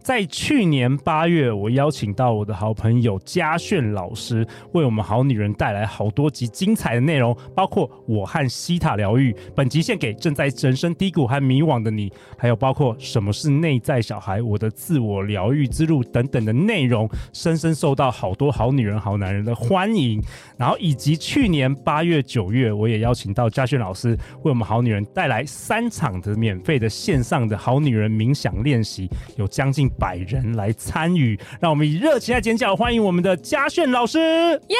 在去年八月，我邀请到我的好朋友嘉炫老师，为我们好女人带来好多集精彩的内容，包括我和西塔疗愈。本集献给正在人生低谷和迷惘的你，还有包括什么是内在小孩、我的自我疗愈之路等等的内容，深深受到好多好女人、好男人的欢迎。然后以及去年八月、九月，我也邀请到嘉炫老师，为我们好女人带来三场的免费的线上的好女人冥想练习，有将近。百人来参与，让我们以热情来尖叫，欢迎我们的嘉炫老师！耶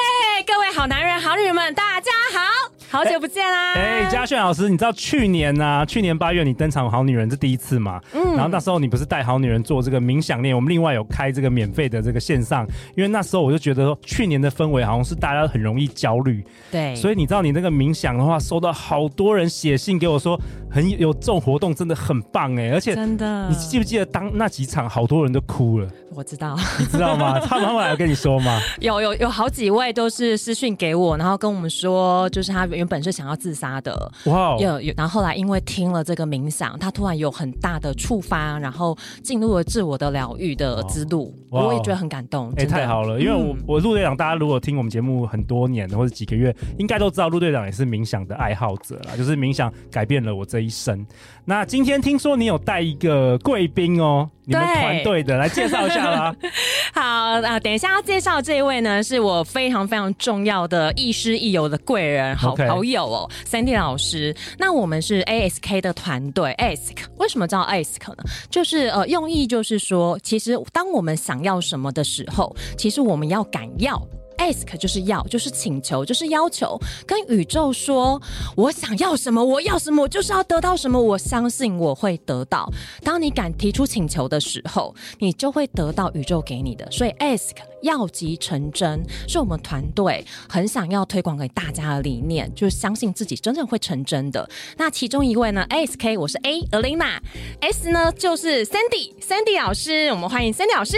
各位好男人、好女人们，大家好，好久不见啦！哎、欸，嘉炫老师，你知道去年呢、啊？去年八月你登场《好女人》是第一次嘛？嗯，然后那时候你不是带好女人做这个冥想练，我们另外有开这个免费的这个线上，因为那时候我就觉得说，去年的氛围好像是大家很容易焦虑，对，所以你知道你那个冥想的话，收到好多人写信给我说，很有这种活动真的很棒哎，而且真的，你记不记得当那几场好多人都哭了？我知道，你知道吗？他们后来有跟你说吗？有有有好几位都是私讯给我，然后跟我们说，就是他原本是想要自杀的，哇 Wow，有有，然后后来因为听了这个冥想，他突然有很大的触发，然后进入了自我的疗愈的之路，wow, 我也觉得很感动。哎、欸，太好了，因为我、嗯、我陆队长，大家如果听我们节目很多年或者几个月，应该都知道陆队长也是冥想的爱好者啦，就是冥想改变了我这一生。那今天听说你有带一个贵宾哦。你们团队的来介绍一下吧。好啊、呃，等一下要介绍这一位呢，是我非常非常重要的亦师亦友的贵人，好朋友哦，Sandy 老师。那我们是 ASK 的团队，ASK 为什么叫 ASK 呢？就是呃，用意就是说，其实当我们想要什么的时候，其实我们要敢要。Ask 就是要，就是请求，就是要求，跟宇宙说，我想要什么，我要什么，我就是要得到什么，我相信我会得到。当你敢提出请求的时候，你就会得到宇宙给你的。所以 Ask 要即成真，是我们团队很想要推广给大家的理念，就是相信自己真正会成真的。那其中一位呢，ASK 我是 A，Alina，S 呢就是 Sandy，Sandy 老师，我们欢迎 Sandy 老师。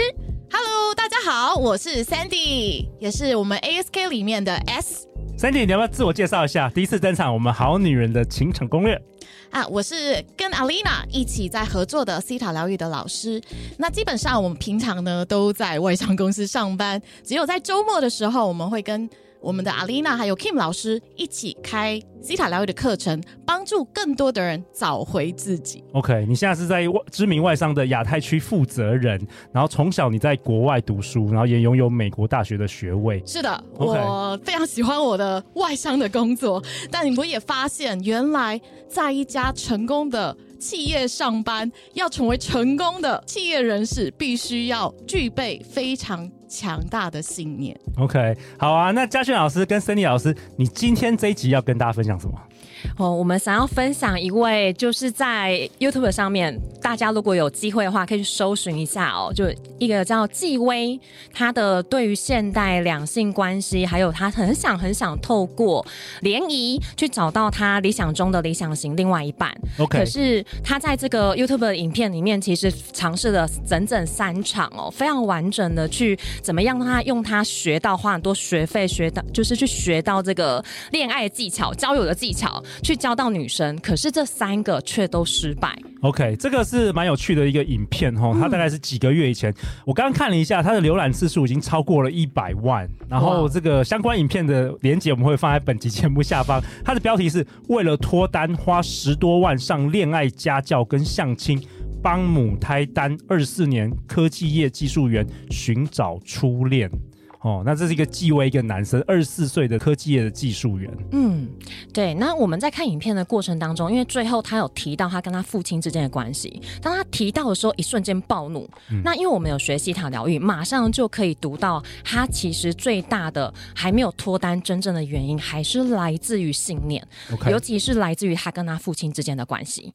Hello，大家好，我是 Sandy，也是我们 ASK 里面的 S。Sandy，你要不要自我介绍一下？第一次登场，我们好女人的情场攻略啊，我是跟 Alina 一起在合作的西塔疗愈的老师。那基本上我们平常呢都在外商公司上班，只有在周末的时候，我们会跟我们的阿丽娜还有 Kim 老师一起开西塔疗愈的课程，帮助更多的人找回自己。OK，你现在是在外知名外商的亚太区负责人，然后从小你在国外读书，然后也拥有美国大学的学位。是的.我非常喜欢我的外商的工作，但我也发现，原来在一家成功的企业上班，要成为成功的企业人士，必须要具备非常强大的信念。OK，好啊，那嘉轩老师跟森尼老师，你今天这一集要跟大家分享什么？哦，我们想要分享一位，就是在 YouTube 上面，大家如果有机会的话，可以去搜寻一下哦。就一个叫纪薇，他的对于现代两性关系，还有他很想很想透过联谊去找到他理想中的理想型另外一半。OK，可是他在这个 YouTube 的影片里面，其实尝试了整整三场哦，非常完整的去怎么样让他用他学到花很多学费学到，就是去学到这个恋爱技巧、交友的技巧。去教到女生，可是这三个却都失败。OK，这个是蛮有趣的一个影片哈，它大概是几个月以前，嗯、我刚刚看了一下，它的浏览次数已经超过了一百万。然后这个相关影片的连接我们会放在本集节目下方。它的标题是为了脱单花十多万上恋爱家教跟相亲，帮母胎单二十四年科技业技术员寻找初恋。哦，那这是一个纪薇，一个男生，二十四岁的科技业的技术员。嗯，对。那我们在看影片的过程当中，因为最后他有提到他跟他父亲之间的关系，当他提到的时候，一瞬间暴怒。嗯、那因为我们有学习塔疗愈，马上就可以读到他其实最大的还没有脱单真正的原因，还是来自于信念尤其是来自于他跟他父亲之间的关系。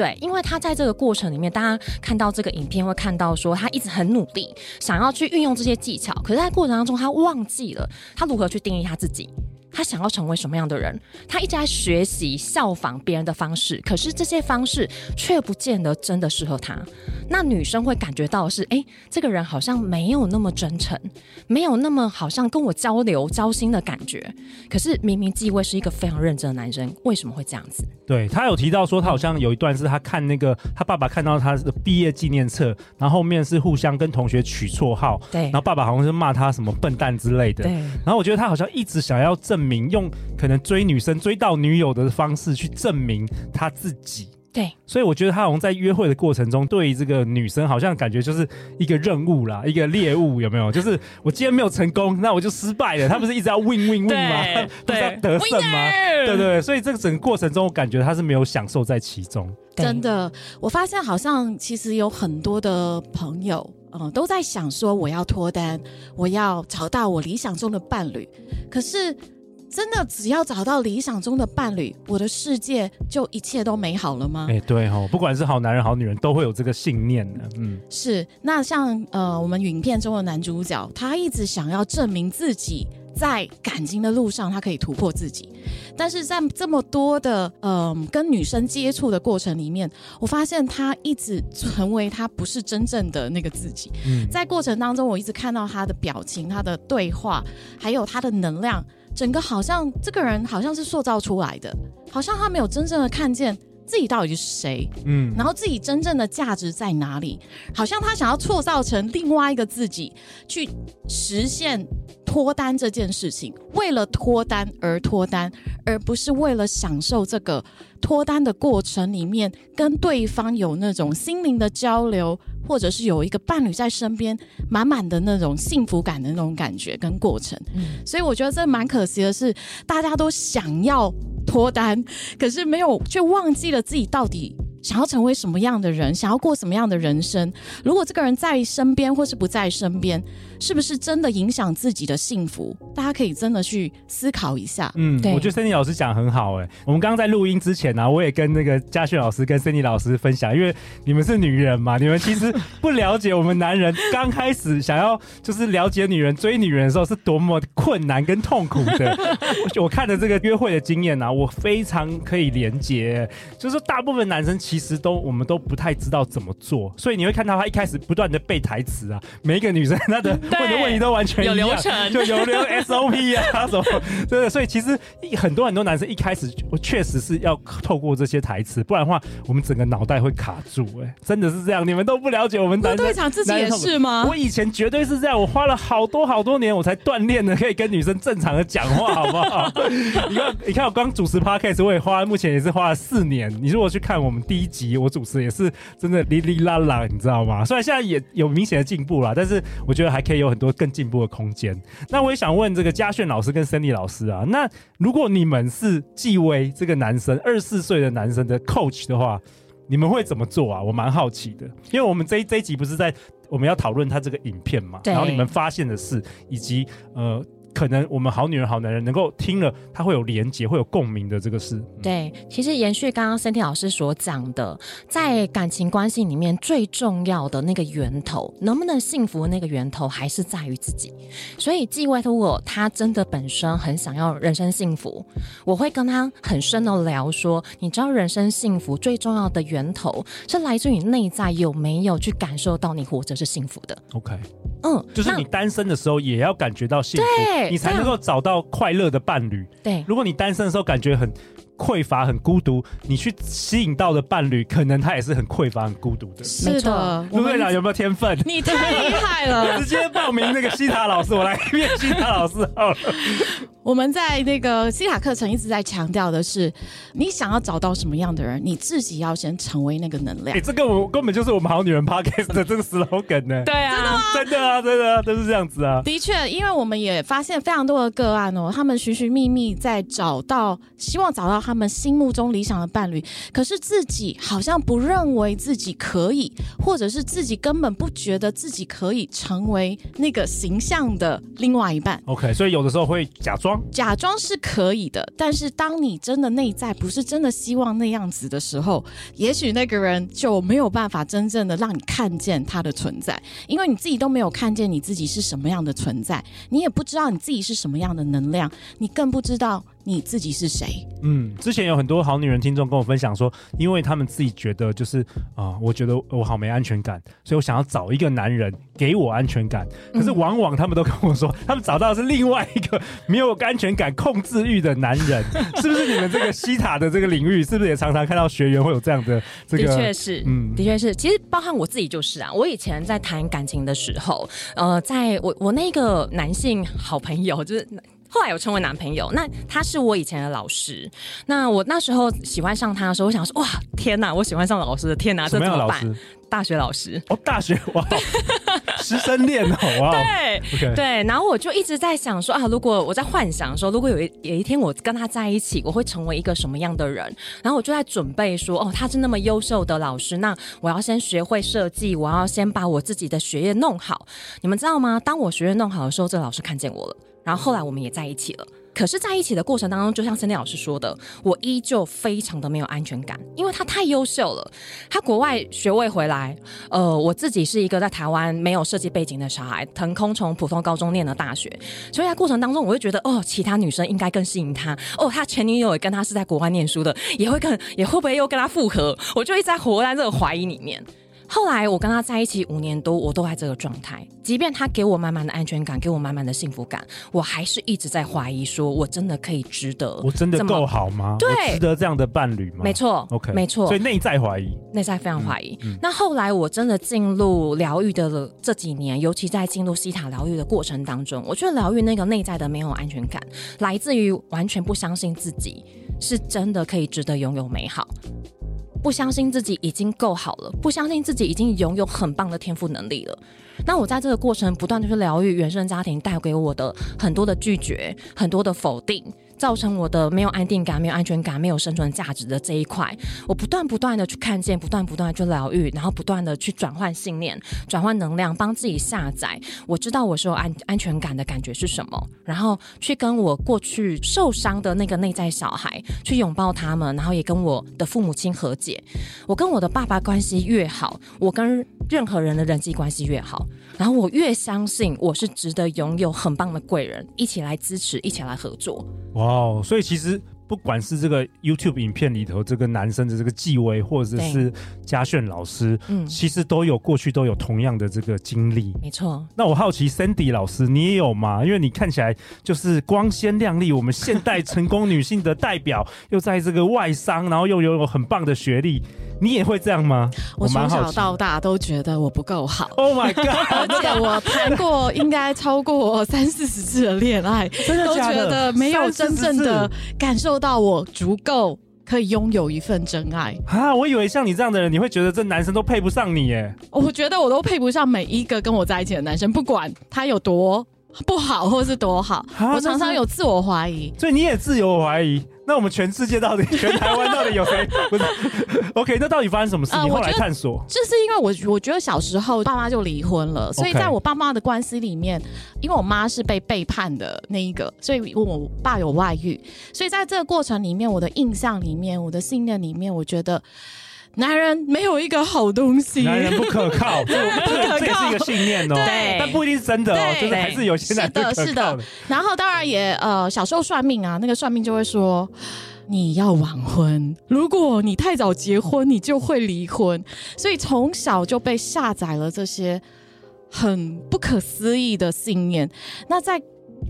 对，因为他在这个过程里面，大家看到这个影片会看到说，他一直很努力，想要去运用这些技巧，可是，在过程当中，他忘记了他如何去定义他自己。他想要成为什么样的人？他一直在学习效仿别人的方式，可是这些方式却不见得真的适合他。那女生会感觉到的是，哎，这个人好像没有那么真诚，没有那么好像跟我交流交心的感觉。可是明明继位是一个非常认真的男生，为什么会这样子？对，他有提到说，他好像有一段是他看那个他爸爸看到他的毕业纪念册，然后后面是互相跟同学取绰号，对，然后爸爸好像是骂他什么笨蛋之类的，对。然后我觉得他好像一直想要证明，用可能追女生追到女友的方式去证明他自己。对，所以我觉得他好像在约会的过程中，对于这个女生好像感觉就是一个任务啦，一个猎物，有没有？就是我今天没有成功，那我就失败了。他不是一直要 win win win 吗？对 是要得胜吗？对对对，所以这个整个过程中，我感觉他是没有享受在其中。真的，我发现好像其实有很多的朋友，嗯，都在想说我要脱单，我要找到我理想中的伴侣，可是。真的只要找到理想中的伴侣，我的世界就一切都美好了吗？哎、欸，对哦，不管是好男人好女人，都会有这个信念的。嗯，是。那像呃，我们影片中的男主角，他一直想要证明自己在感情的路上，他可以突破自己。但是在这么多的嗯、呃、跟女生接触的过程里面，我发现他一直成为他不是真正的那个自己。嗯，在过程当中，我一直看到他的表情、他的对话，还有他的能量。整个好像这个人好像是塑造出来的，好像他没有真正的看见自己到底是谁，嗯，然后自己真正的价值在哪里，好像他想要塑造成另外一个自己，去实现脱单这件事情，为了脱单而脱单，而不是为了享受这个脱单的过程里面跟对方有那种心灵的交流。或者是有一个伴侣在身边，满满的那种幸福感的那种感觉跟过程，嗯，所以我觉得这蛮可惜的是，大家都想要脱单，可是没有，却忘记了自己到底。想要成为什么样的人，想要过什么样的人生？如果这个人在身边，或是不在身边，是不是真的影响自己的幸福？大家可以真的去思考一下。嗯，对，我觉得 Sandy 老师讲得很好。哎，我们刚刚在录音之前呢、啊，我也跟那个嘉轩老师跟 Sandy 老师分享，因为你们是女人嘛，你们其实不了解我们男人刚开始想要就是了解女人、追女人的时候是多么困难跟痛苦的。我看的这个约会的经验呢、啊，我非常可以连接，就是大部分男生。其实都我们都不太知道怎么做，所以你会看到他一开始不断的背台词啊，每一个女生她的 问的问题都完全，有流程，就有流 SOP 啊 什么，对，所以其实很多很多男生一开始确实是要透过这些台词，不然的话我们整个脑袋会卡住。哎，真的是这样，你们都不了解我们男生。队长自己也是吗？我以前绝对是这样，我花了好多好多年我才锻炼的，可以跟女生正常的讲话，好不好？你看，你看我刚主持 Podcast 我也花，目前也是花了四年。你如果去看我们第一集我主持也是真的哩哩啦啦，你知道吗？虽然现在也有明显的进步啦，但是我觉得还可以有很多更进步的空间。那我也想问这个嘉炫老师跟 Sandy 老师啊，那如果你们是纪威这个男生二十四岁的男生的 coach 的话，你们会怎么做啊？我蛮好奇的，因为我们这一这一集不是在我们要讨论他这个影片嘛，然后你们发现的事以及呃。可能我们好女人好男人能够听了，他会有连结，会有共鸣的这个事。对，其实延续刚刚 Sandy 老师所讲的，在感情关系里面最重要的那个源头，能不能幸福的那个源头，还是在于自己。所以既外托我他真的本身很想要人生幸福，我会跟他很深的聊说，你知道人生幸福最重要的源头是来自于内在有没有去感受到你活着是幸福的。OK，嗯，就是你单身的时候也要感觉到幸福。你才能够找到快乐的伴侣。对，如果你单身的时候感觉很匮乏、很孤独，你去吸引到的伴侣，可能他也是很匮乏、很孤独的。是的，陆队长有没有天分？你太厉害了！直接报名那个西塔老师，我来面西塔老师好了。我们在那个西塔课程一直在强调的是，你想要找到什么样的人，你自己要先成为那个能量。哎、欸，这个我根本就是我们好女人 Podcast 的这个 slogan 呢。对啊，真的吗？真的啊，真的啊，都是这样子啊。的确，因为我们也发现非常多的个案哦，他们寻寻觅觅在找到，希望找到他。他们心目中理想的伴侣，可是自己好像不认为自己可以，或者是自己根本不觉得自己可以成为那个形象的另外一半。OK，所以有的时候会假装，假装是可以的，但是当你真的内在不是真的希望那样子的时候，也许那个人就没有办法真正的让你看见他的存在，因为你自己都没有看见你自己是什么样的存在，你也不知道你自己是什么样的能量，你更不知道。你自己是谁？嗯，之前有很多好女人听众跟我分享说，因为他们自己觉得就是啊、呃，我觉得我好没安全感，所以我想要找一个男人给我安全感。可是往往他们都跟我说，嗯、他们找到的是另外一个 没有安全感、控制欲的男人，是不是？你们这个西塔的这个领域，是不是也常常看到学员会有这样的这个？的确是，嗯，的确是。其实包含我自己就是啊，我以前在谈感情的时候，呃，在我我那个男性好朋友就是。后来有成为男朋友，那他是我以前的老师。那我那时候喜欢上他的时候，我想说：哇，天哪！我喜欢上老师的天哪，这怎么办？大学老师哦，大学哇，师生恋哦，哇，对对。然后我就一直在想说啊，如果我在幻想说，如果有一有一天我跟他在一起，我会成为一个什么样的人？然后我就在准备说，哦，他是那么优秀的老师，那我要先学会设计，我要先把我自己的学业弄好。你们知道吗？当我学业弄好的时候，这个老师看见我了。然后后来我们也在一起了，可是在一起的过程当中，就像森迪老师说的，我依旧非常的没有安全感，因为他太优秀了，他国外学位回来，呃，我自己是一个在台湾没有设计背景的小孩，腾空从普通高中念了大学，所以在过程当中，我会觉得，哦，其他女生应该更吸引他，哦，他前女友也跟他是在国外念书的，也会跟也会不会又跟他复合，我就一直在活在这个怀疑里面。后来我跟他在一起五年多，我都在这个状态。即便他给我满满的安全感，给我满满的幸福感，我还是一直在怀疑：说我真的可以值得？我真的够好吗？对，值得这样的伴侣吗？没错，OK，没错。所以内在怀疑，内在非常怀疑。嗯嗯、那后来我真的进入疗愈的这几年，尤其在进入西塔疗愈的过程当中，我觉得疗愈那个内在的没有安全感，来自于完全不相信自己是真的可以值得拥有美好。不相信自己已经够好了，不相信自己已经拥有很棒的天赋能力了。那我在这个过程不断的去疗愈原生家庭带给我的很多的拒绝，很多的否定。造成我的没有安定感、没有安全感、没有生存价值的这一块，我不断不断的去看见，不断不断的去疗愈，然后不断的去转换信念、转换能量，帮自己下载。我知道我是有安安全感的感觉是什么，然后去跟我过去受伤的那个内在小孩去拥抱他们，然后也跟我的父母亲和解。我跟我的爸爸关系越好，我跟任何人的人际关系越好，然后我越相信我是值得拥有很棒的贵人，一起来支持，一起来合作。哇哦，所以其实不管是这个 YouTube 影片里头这个男生的这个纪威，或者是嘉炫老师，嗯，其实都有过去都有同样的这个经历，没错。那我好奇，Sandy 老师你也有吗？因为你看起来就是光鲜亮丽，我们现代成功女性的代表，又在这个外商，然后又拥有很棒的学历。你也会这样吗？我从小到大都觉得我不够好。Oh my god！而且我谈过应该超过三四十次的恋爱，真的的？都觉得没有真正的感受到我足够可以拥有一份真爱啊！我以为像你这样的人，你会觉得这男生都配不上你耶。我觉得我都配不上每一个跟我在一起的男生，不管他有多不好或是多好，啊、我常常有自我怀疑。所以你也自由怀疑？那我们全世界到底，全台湾到底有谁？不是，OK，那到底发生什么事？你后来探索，就是因为我我觉得小时候爸妈就离婚了，所以在我爸妈的关系里面，因为我妈是被背叛的那一个，所以我爸有外遇，所以在这个过程里面，我的印象里面，我的信念里面，我觉得。男人没有一个好东西，男人不可靠，这不可靠，这是一个信念哦。对，但不一定是真的哦，就是还是有些男人是的，是的。然后当然也呃，小时候算命啊，那个算命就会说你要晚婚，如果你太早结婚，你就会离婚。所以从小就被下载了这些很不可思议的信念。那在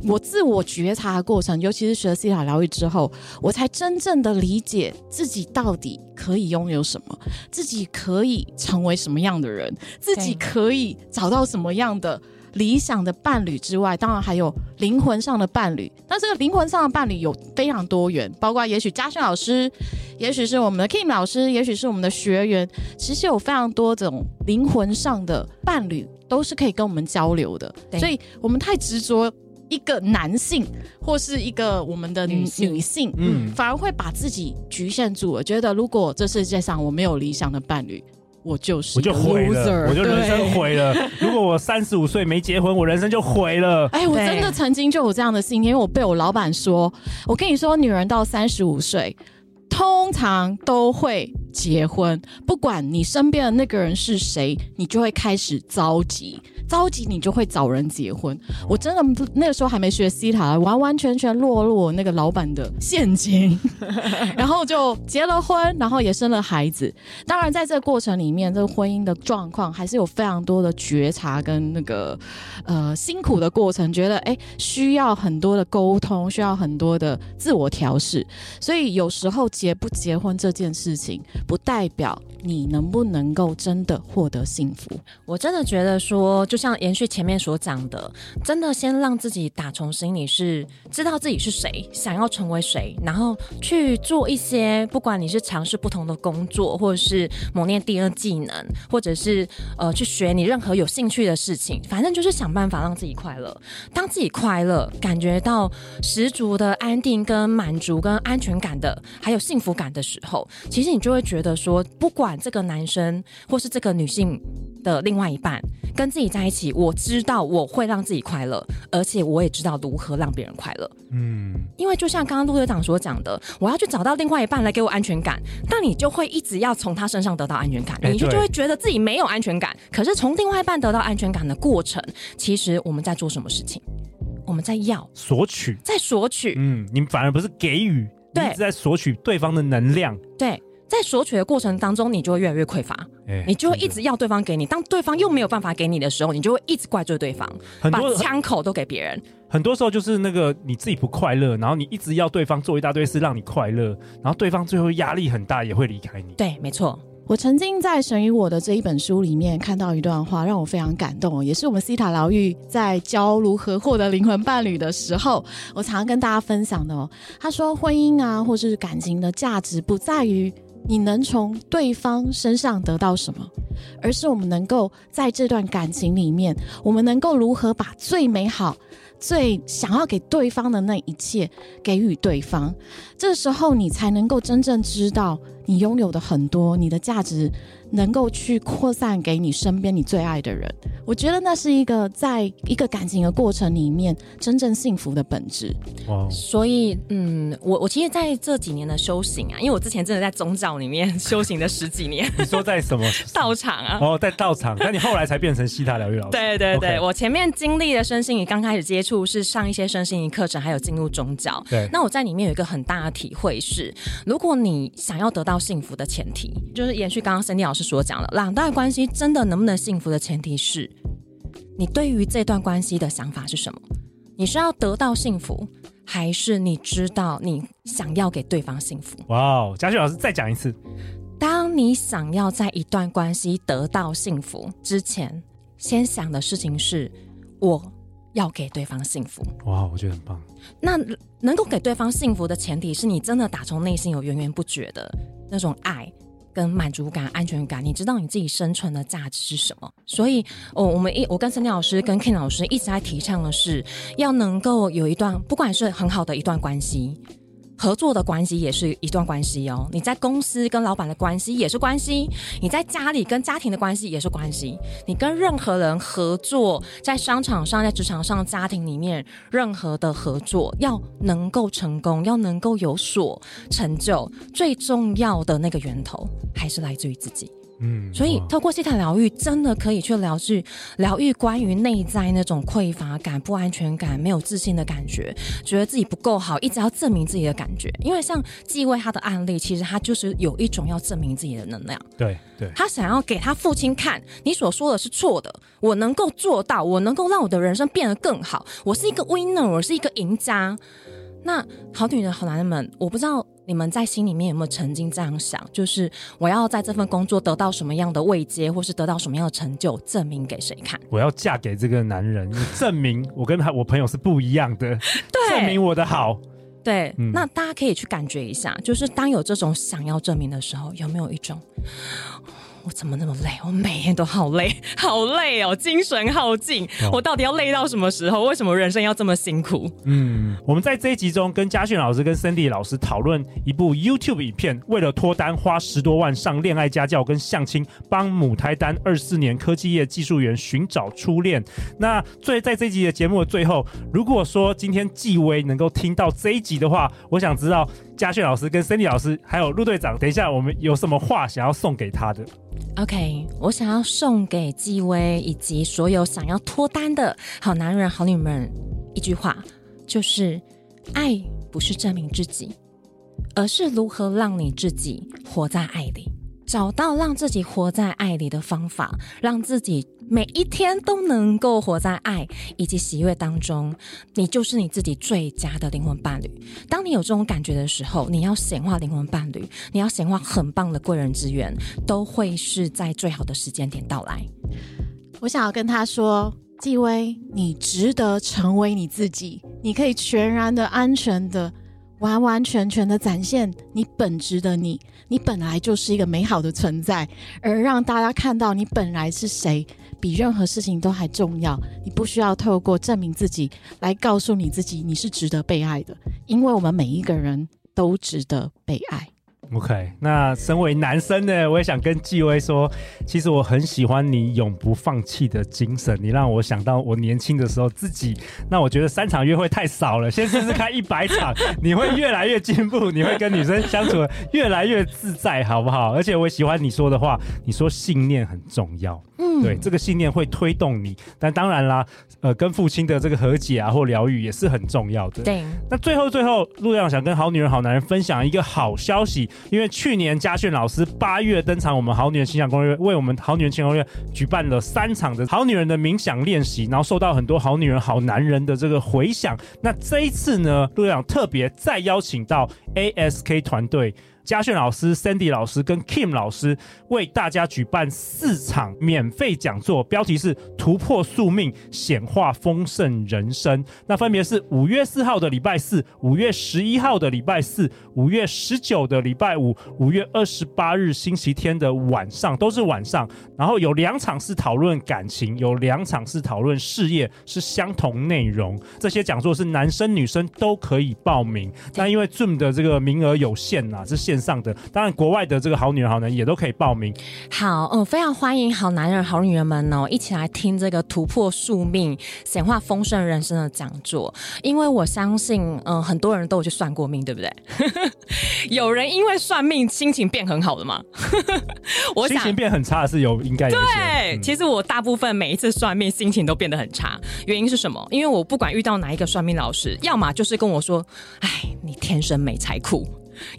我自我觉察的过程，尤其是学了西塔疗愈之后，我才真正的理解自己到底可以拥有什么，自己可以成为什么样的人，自己可以找到什么样的理想的伴侣之外，当然还有灵魂上的伴侣。但这个灵魂上的伴侣有非常多元，包括也许嘉轩老师，也许是我们的 Kim 老师，也许是我们的学员，其实有非常多种灵魂上的伴侣都是可以跟我们交流的。所以我们太执着。一个男性或是一个我们的女性，女性嗯，反而会把自己局限住我，觉得如果这世界上我没有理想的伴侣，我就是我就毁了，我就人生毁了。如果我三十五岁没结婚，我人生就毁了。哎，我真的曾经就有这样的信念，因为我被我老板说，我跟你说，女人到三十五岁，通常都会结婚，不管你身边的那个人是谁，你就会开始着急。着急，你就会找人结婚。我真的那个时候还没学西塔，完完全全落入我那个老板的陷阱，然后就结了婚，然后也生了孩子。当然，在这个过程里面，这个婚姻的状况还是有非常多的觉察跟那个呃辛苦的过程，觉得哎需要很多的沟通，需要很多的自我调试。所以有时候结不结婚这件事情，不代表你能不能够真的获得幸福。我真的觉得说就。像延续前面所讲的，真的先让自己打从心里是知道自己是谁，想要成为谁，然后去做一些，不管你是尝试不同的工作，或者是磨练第二技能，或者是呃去学你任何有兴趣的事情，反正就是想办法让自己快乐。当自己快乐，感觉到十足的安定、跟满足、跟安全感的，还有幸福感的时候，其实你就会觉得说，不管这个男生或是这个女性的另外一半跟自己在一起，我知道我会让自己快乐，而且我也知道如何让别人快乐。嗯，因为就像刚刚陆队长所讲的，我要去找到另外一半来给我安全感，那你就会一直要从他身上得到安全感，你就就会觉得自己没有安全感。可是从另外一半得到安全感的过程，其实我们在做什么事情？我们在要索取，在索取。嗯，你反而不是给予，一直在索取对方的能量。对。在索取的过程当中，你就会越来越匮乏，欸、你就会一直要对方给你。当对方又没有办法给你的时候，你就会一直怪罪对方，很多把枪口都给别人。很多时候就是那个你自己不快乐，然后你一直要对方做一大堆事让你快乐，然后对方最后压力很大，也会离开你。对，没错。我曾经在《神与我》的这一本书里面看到一段话，让我非常感动，也是我们西塔疗愈在教如何获得灵魂伴侣的时候，我常常跟大家分享的哦。他说，婚姻啊，或是感情的价值不在于。你能从对方身上得到什么？而是我们能够在这段感情里面，我们能够如何把最美好、最想要给对方的那一切给予对方。这时候，你才能够真正知道你拥有的很多，你的价值。能够去扩散给你身边你最爱的人，我觉得那是一个在一个感情的过程里面真正幸福的本质。哇！所以，嗯，我我其实在这几年的修行啊，因为我之前真的在宗教里面修行了十几年。你说在什么 道场啊？哦，在道场。那你后来才变成西塔疗愈老师？对对对，Okay. 我前面经历的身心灵，刚开始接触是上一些身心灵课程，还有进入宗教。对。那我在里面有一个很大的体会是，如果你想要得到幸福的前提，就是延续刚刚 Cindy 老师。所讲的，两段关系真的能不能幸福的前提是，你对于这段关系的想法是什么？你是要得到幸福，还是你知道你想要给对方幸福？哇哦，嘉旭老师再讲一次。当你想要在一段关系得到幸福之前，先想的事情是，我要给对方幸福。哇，我觉得很棒。那能够给对方幸福的前提是你真的打从内心有源源不绝的那种爱。跟满足感、安全感，你知道你自己生存的价值是什么？所以，哦，我们一我跟森尼老师、跟 Ken 老师一直在提倡的是，要能够有一段，不管是很好的一段关系。合作的关系也是一段关系哦，你在公司跟老板的关系也是关系，你在家里跟家庭的关系也是关系，你跟任何人合作，在商场上、在职场上、家庭里面，任何的合作要能够成功，要能够有所成就，最重要的那个源头还是来自于自己。嗯，所以透过希塔疗愈，真的可以去疗愈疗愈关于内在那种匮乏感、不安全感、没有自信的感觉，觉得自己不够好，一直要证明自己的感觉。因为像继位他的案例，其实他就是有一种要证明自己的能量。对对，他想要给他父亲看，你所说的是错的，我能够做到，我能够让我的人生变得更好，我是一个 winner，我是一个赢家。那好女人、好男人们，我不知道。你们在心里面有没有曾经这样想？就是我要在这份工作得到什么样的慰藉，或是得到什么样的成就，证明给谁看？我要嫁给这个男人，证明我跟他我朋友是不一样的，对，证明我的好。对，嗯，那大家可以去感觉一下，就是当有这种想要证明的时候，有没有一种我怎么那么累？我每天都好累，好累哦，精神耗尽。哦、我到底要累到什么时候？为什么人生要这么辛苦？嗯，我们在这一集中跟嘉训老师跟 Sandy 老师讨论一部 YouTube 影片，为了脱单花十多万上恋爱家教跟相亲，帮母胎单二四年科技业技术员寻找初恋。那最在这一集的节目的最后，如果说今天纪威能够听到这一集的话，我想知道嘉炫老师跟 Sandy 老师还有陆队长，等一下我们有什么话想要送给他的？OK，我想要送给纪薇以及所有想要脱单的好男人、好女人一句话，就是：爱不是证明自己，而是如何让你自己活在爱里，找到让自己活在爱里的方法，让自己。每一天都能够活在爱以及喜悦当中，你就是你自己最佳的灵魂伴侣。当你有这种感觉的时候，你要显化灵魂伴侣，你要显化很棒的贵人资源，都会是在最好的时间点到来。我想要跟他说，纪薇，你值得成为你自己，你可以全然的、安全的、完完全全的展现你本质的你。你本来就是一个美好的存在，而让大家看到你本来是谁。比任何事情都还重要，你不需要透过证明自己来告诉你自己你是值得被爱的，因为我们每一个人都值得被爱。OK，那身为男生呢，我也想跟纪威说，其实我很喜欢你永不放弃的精神。你让我想到我年轻的时候自己，那我觉得三场约会太少了，先试试看一百场，你会越来越进步，你会跟女生相处的越来越自在，好不好？而且我喜欢你说的话，你说信念很重要，嗯，对，这个信念会推动你。但当然啦，呃，跟父亲的这个和解啊或疗愈也是很重要的。对，那最后最后，陆亮想跟好女人好男人分享一个好消息。因为去年嘉训老师八月登场，我们好女人情场攻略为我们好女人情场攻略举办了三场的好女人的冥想练习，然后受到很多好女人好男人的这个回响。那这一次呢，陆亮特别再邀请到 ASK 团队。嘉训老师、Sandy 老师跟 Kim 老师为大家举办四场免费讲座，标题是“突破宿命，显化丰盛人生”。那分别是五月四号的礼拜四、五月十一号的礼拜四、五月十九的礼拜五、五月二十八日星期天的晚上，都是晚上。然后有两场是讨论感情，有两场是讨论事业，是相同内容。这些讲座是男生女生都可以报名。那因为 Zoom 的这个名额有限、啊，是限上的，当然国外的这个好女人好男人也都可以报名。好，嗯，非常欢迎好男人好女人们哦，一起来听这个突破宿命、显化丰盛人生的讲座。因为我相信，嗯，很多人都有去算过命，对不对？有人因为算命心情变很好了吗？我想心情变很差是有，应该有。对，嗯、其实我大部分每一次算命心情都变得很差，原因是什么？因为我不管遇到哪一个算命老师，要么就是跟我说：“哎，你天生没财库。”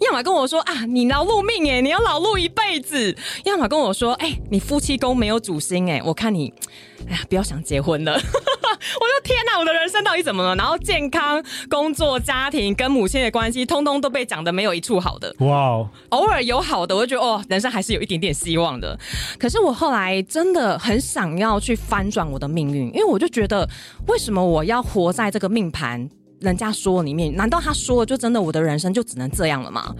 要么跟我说啊，你劳碌命哎，你要劳碌一辈子；要么跟我说，哎、欸，你夫妻宫没有主星哎，我看你，哎呀，不要想结婚了。我说天哪，我的人生到底怎么了？然后健康、工作、家庭跟母亲的关系，通通都被讲得没有一处好的。哇偶尔有好的，我就觉得哦，人生还是有一点点希望的。可是我后来真的很想要去翻转我的命运，因为我就觉得，为什么我要活在这个命盘？人家说里面，难道他说就真的我的人生就只能这样了吗？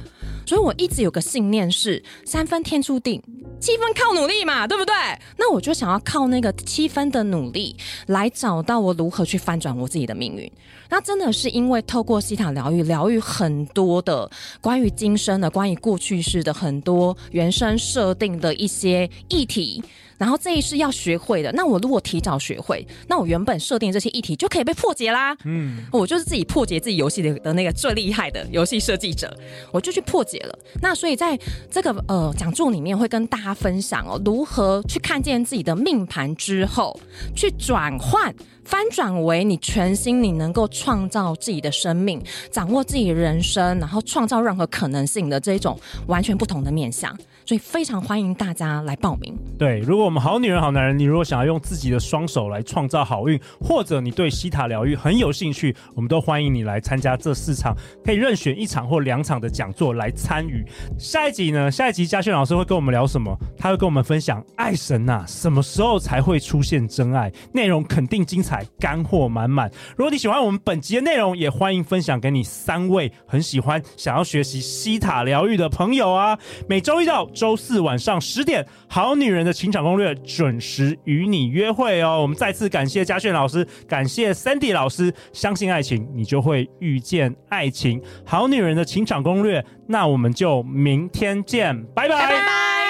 所以我一直有个信念是三分天注定，七分靠努力嘛，对不对？那我就想要靠那个七分的努力来找到我如何去翻转我自己的命运。那真的是因为透过西塔疗愈，疗愈很多的关于今生的、关于过去式的很多原生设定的一些议题。然后这一是要学会的，那我如果提早学会，那我原本设定这些议题就可以被破解啦。嗯，我就是自己破解自己游戏的的那个最厉害的游戏设计者，我就去破解了。那所以在这个呃讲座里面会跟大家分享哦，如何去看见自己的命盘之后，去转换。翻转为你全新，你能够创造自己的生命，掌握自己人生，然后创造任何可能性的这一种完全不同的面向，所以非常欢迎大家来报名。对，如果我们好女人好男人，你如果想要用自己的双手来创造好运，或者你对西塔疗愈很有兴趣，我们都欢迎你来参加这四场，可以任选一场或两场的讲座来参与。下一集呢？下一集嘉轩老师会跟我们聊什么？他会跟我们分享爱神呐、啊，什么时候才会出现真爱？内容肯定精彩。干货满满。如果你喜欢我们本集的内容，也欢迎分享给你三位很喜欢、想要学习西塔疗愈的朋友啊！每周一到周四晚上十点，《好女人的情场攻略》准时与你约会哦。我们再次感谢嘉炫老师，感谢 Sandy 老师。相信爱情，你就会遇见爱情。好女人的情场攻略，那我们就明天见，拜拜。